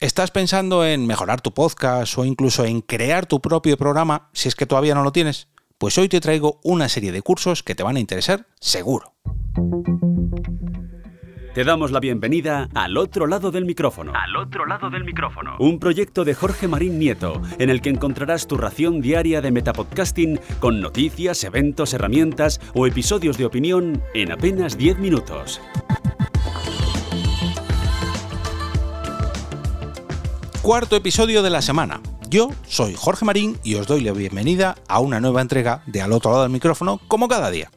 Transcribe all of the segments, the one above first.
¿Estás pensando en mejorar tu podcast o incluso en crear tu propio programa si es que todavía no lo tienes? Pues hoy te traigo una serie de cursos que te van a interesar seguro. Te damos la bienvenida al otro lado del micrófono. Al otro lado del micrófono. Un proyecto de Jorge Marín Nieto, en el que encontrarás tu ración diaria de metapodcasting con noticias, eventos, herramientas o episodios de opinión en apenas 10 minutos. Cuarto episodio de la semana. Yo soy Jorge Marín y os doy la bienvenida a una nueva entrega de Al otro lado del micrófono, como cada día.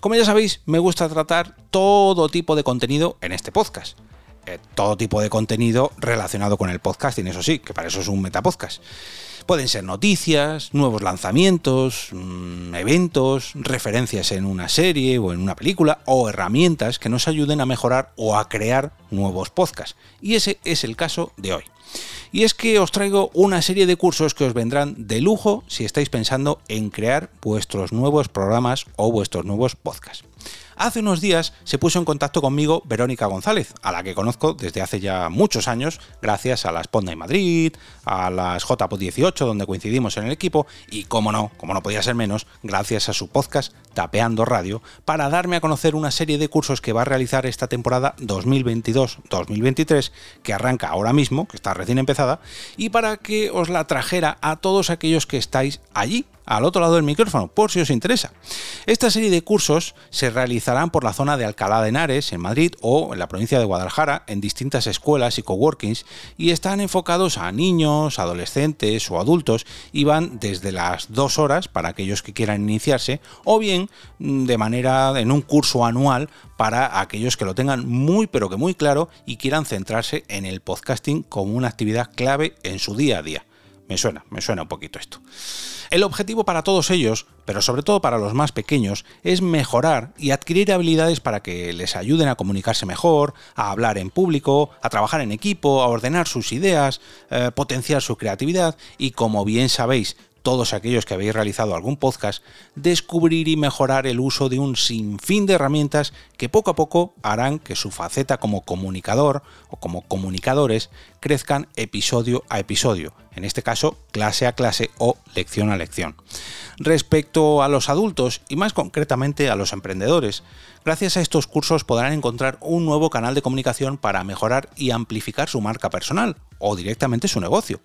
Como ya sabéis, me gusta tratar todo tipo de contenido en este podcast. Eh, todo tipo de contenido relacionado con el podcasting, eso sí, que para eso es un metapodcast. Pueden ser noticias, nuevos lanzamientos, mmm, eventos, referencias en una serie o en una película o herramientas que nos ayuden a mejorar o a crear nuevos podcasts. Y ese es el caso de hoy. Y es que os traigo una serie de cursos que os vendrán de lujo si estáis pensando en crear vuestros nuevos programas o vuestros nuevos podcasts. Hace unos días se puso en contacto conmigo Verónica González, a la que conozco desde hace ya muchos años, gracias a la Sponda en Madrid, a las JPO 18, donde coincidimos en el equipo, y como no, como no podía ser menos, gracias a su podcast Tapeando Radio, para darme a conocer una serie de cursos que va a realizar esta temporada 2022-2023, que arranca ahora mismo, que está recién empezada, y para que os la trajera a todos aquellos que estáis allí al otro lado del micrófono, por si os interesa. Esta serie de cursos se realizarán por la zona de Alcalá de Henares, en Madrid, o en la provincia de Guadalajara, en distintas escuelas y coworkings, y están enfocados a niños, adolescentes o adultos, y van desde las dos horas para aquellos que quieran iniciarse, o bien mm, de manera en un curso anual para aquellos que lo tengan muy pero que muy claro y quieran centrarse en el podcasting como una actividad clave en su día a día. Me suena, me suena un poquito esto. El objetivo para todos ellos, pero sobre todo para los más pequeños, es mejorar y adquirir habilidades para que les ayuden a comunicarse mejor, a hablar en público, a trabajar en equipo, a ordenar sus ideas, eh, potenciar su creatividad y, como bien sabéis, todos aquellos que habéis realizado algún podcast, descubrir y mejorar el uso de un sinfín de herramientas que poco a poco harán que su faceta como comunicador o como comunicadores crezcan episodio a episodio, en este caso clase a clase o lección a lección. Respecto a los adultos y más concretamente a los emprendedores, gracias a estos cursos podrán encontrar un nuevo canal de comunicación para mejorar y amplificar su marca personal o directamente su negocio.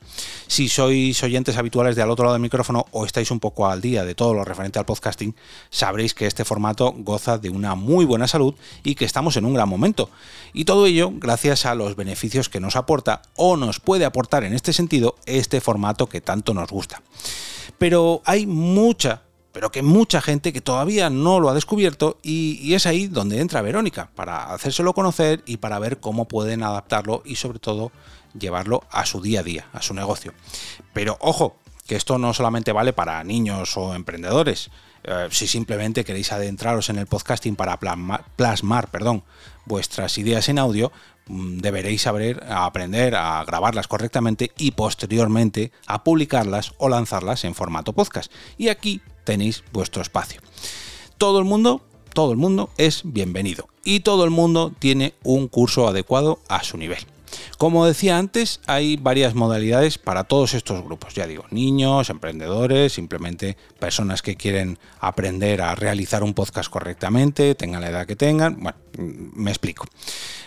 Si sois oyentes habituales de al otro lado del micrófono o estáis un poco al día de todo lo referente al podcasting, sabréis que este formato goza de una muy buena salud y que estamos en un gran momento. Y todo ello gracias a los beneficios que nos aporta o nos puede aportar en este sentido este formato que tanto nos gusta. Pero hay mucha, pero que mucha gente que todavía no lo ha descubierto y, es ahí donde entra Verónica, para hacérselo conocer y para ver cómo pueden adaptarlo y sobre todo llevarlo a su día a día, a su negocio. Pero ojo, que esto no solamente vale para niños o emprendedores. Eh, si simplemente queréis adentraros en el podcasting para plasmar, plasmar perdón, vuestras ideas en audio, deberéis saber aprender a grabarlas correctamente y posteriormente a publicarlas o lanzarlas en formato podcast. Y aquí tenéis vuestro espacio. Todo el mundo, todo el mundo es bienvenido y todo el mundo tiene un curso adecuado a su nivel. Como decía antes, hay varias modalidades para todos estos grupos. Ya digo, niños, emprendedores, simplemente personas que quieren aprender a realizar un podcast correctamente, tengan la edad que tengan. Bueno, me explico.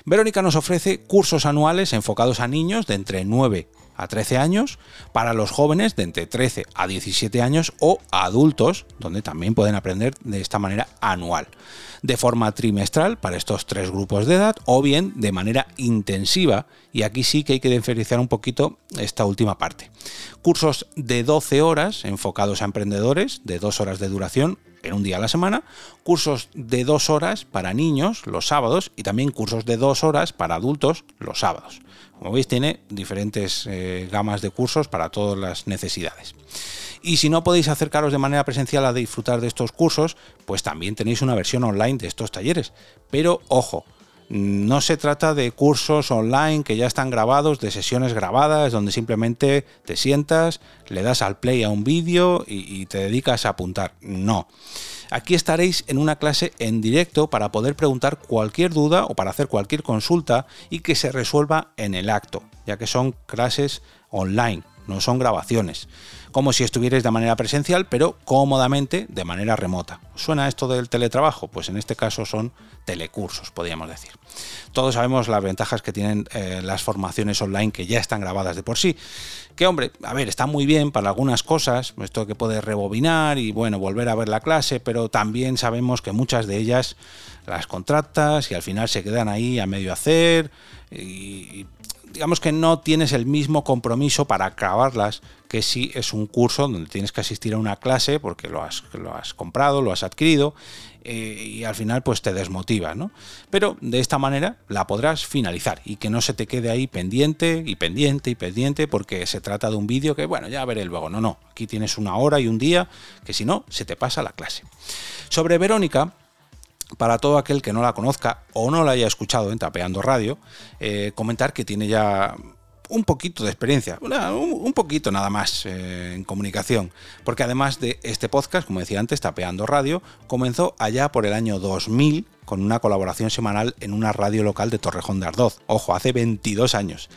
Verónica nos ofrece cursos anuales enfocados a niños de entre 9 a 13 años, para los jóvenes de entre 13 a 17 años o adultos, donde también pueden aprender de esta manera anual, de forma trimestral para estos tres grupos de edad o bien de manera intensiva, y aquí sí que hay que diferenciar un poquito esta última parte. Cursos de 12 horas enfocados a emprendedores, de 2 horas de duración en un día a la semana, cursos de dos horas para niños los sábados y también cursos de dos horas para adultos los sábados. Como veis, tiene diferentes eh, gamas de cursos para todas las necesidades. Y si no podéis acercaros de manera presencial a disfrutar de estos cursos, pues también tenéis una versión online de estos talleres. Pero ojo, no se trata de cursos online que ya están grabados, de sesiones grabadas, donde simplemente te sientas, le das al play a un vídeo y, y te dedicas a apuntar. No. Aquí estaréis en una clase en directo para poder preguntar cualquier duda o para hacer cualquier consulta y que se resuelva en el acto, ya que son clases online, no son grabaciones como si estuvierais de manera presencial, pero cómodamente de manera remota. ¿Suena esto del teletrabajo? Pues en este caso son telecursos, podríamos decir. Todos sabemos las ventajas que tienen eh, las formaciones online que ya están grabadas de por sí. Que hombre, a ver, está muy bien para algunas cosas, esto que puedes rebobinar y bueno, volver a ver la clase, pero también sabemos que muchas de ellas las contratas y al final se quedan ahí a medio hacer digamos que no tienes el mismo compromiso para acabarlas que si es un curso donde tienes que asistir a una clase porque lo has, lo has comprado, lo has adquirido eh, y al final pues te desmotiva, ¿no? Pero de esta manera la podrás finalizar y que no se te quede ahí pendiente y pendiente y pendiente porque se trata de un vídeo que bueno, ya veré luego, no, no, aquí tienes una hora y un día que si no se te pasa la clase. Sobre Verónica, para todo aquel que no la conozca o no la haya escuchado en Tapeando Radio, eh, comentar que tiene ya un poquito de experiencia, un, poquito nada más eh, en comunicación, porque además de este podcast, como decía antes, Tapeando Radio, comenzó allá por el año 2000 con una colaboración semanal en una radio local de Torrejón de Ardoz. Ojo, hace 22 años.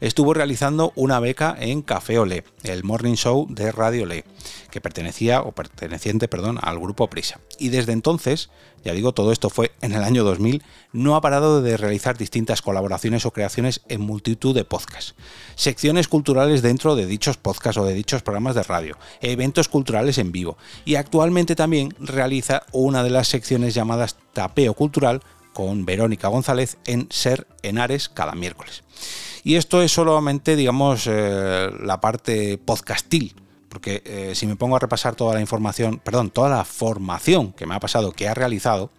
Estuvo realizando una beca en Café Olé, el morning show de Radio Olé, que pertenecía o perteneciente, perdón, al grupo Prisa. Y desde entonces, ya digo, todo esto fue en el año 2000, no ha parado de realizar distintas colaboraciones o creaciones en multitud de podcasts, secciones culturales dentro de dichos podcasts o de dichos programas de radio, eventos culturales en vivo y actualmente también realiza una de las secciones llamadas Tapeo Cultural con Verónica González en Ser Henares cada miércoles. Y esto es solamente, digamos, eh, la parte podcastil, porque eh, si me pongo a repasar toda la información, perdón, toda la formación que me ha pasado, que ha realizado,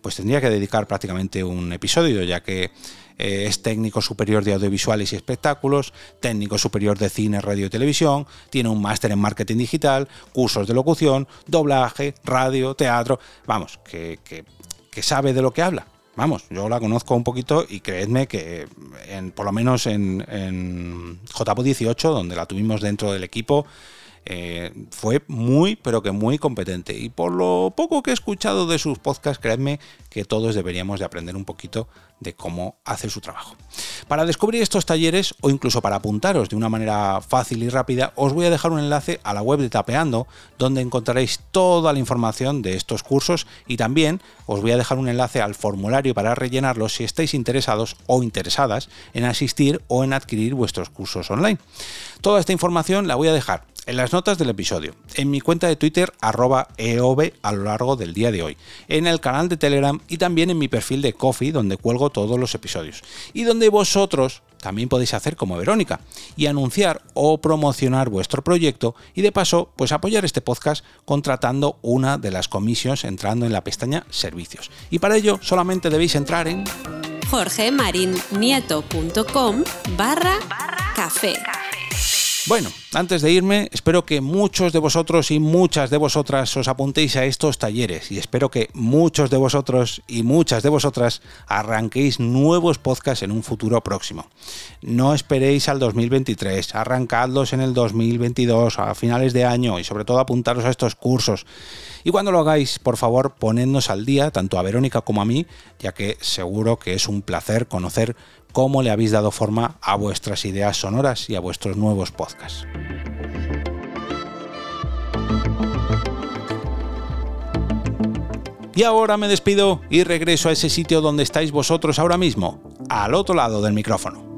pues tendría que dedicar prácticamente un episodio, ya que eh, es técnico superior de audiovisuales y espectáculos, técnico superior de cine, radio y televisión, tiene un máster en marketing digital, cursos de locución, doblaje, radio, teatro, vamos, que que sabe de lo que habla. Vamos, yo la conozco un poquito y creedme que en, por lo menos en, en JPO 18, donde la tuvimos dentro del equipo, eh, fue muy, pero que muy competente. Y por lo poco que he escuchado de sus podcasts, creedme que todos deberíamos de aprender un poquito de cómo hace su trabajo. Para descubrir estos talleres o incluso para apuntaros de una manera fácil y rápida, os voy a dejar un enlace a la web de Tapeando, donde encontraréis toda la información de estos cursos y también os voy a dejar un enlace al formulario para rellenarlo si estáis interesados o interesadas en asistir o en adquirir vuestros cursos online. Toda esta información la voy a dejar en las notas del episodio, en mi cuenta de Twitter arroba eov a lo largo del día de hoy, en el canal de Telegram y también en mi perfil de Coffee donde cuelgo todos los episodios y donde vosotros también podéis hacer como Verónica y anunciar o promocionar vuestro proyecto y de paso pues apoyar este podcast contratando una de las comisiones entrando en la pestaña servicios. Y para ello solamente debéis entrar en jorgemarinieto.com barra café. Bueno, antes de irme, espero que muchos de vosotros y muchas de vosotras os apuntéis a estos talleres y espero que muchos de vosotros y muchas de vosotras arranquéis nuevos podcasts en un futuro próximo. No esperéis al 2023, arrancadlos en el 2022, a finales de año y sobre todo apuntaros a estos cursos. Y cuando lo hagáis, por favor, ponednos al día, tanto a Verónica como a mí, ya que seguro que es un placer conocer cómo le habéis dado forma a vuestras ideas sonoras y a vuestros nuevos podcasts. Y ahora me despido y regreso a ese sitio donde estáis vosotros ahora mismo, al otro lado del micrófono.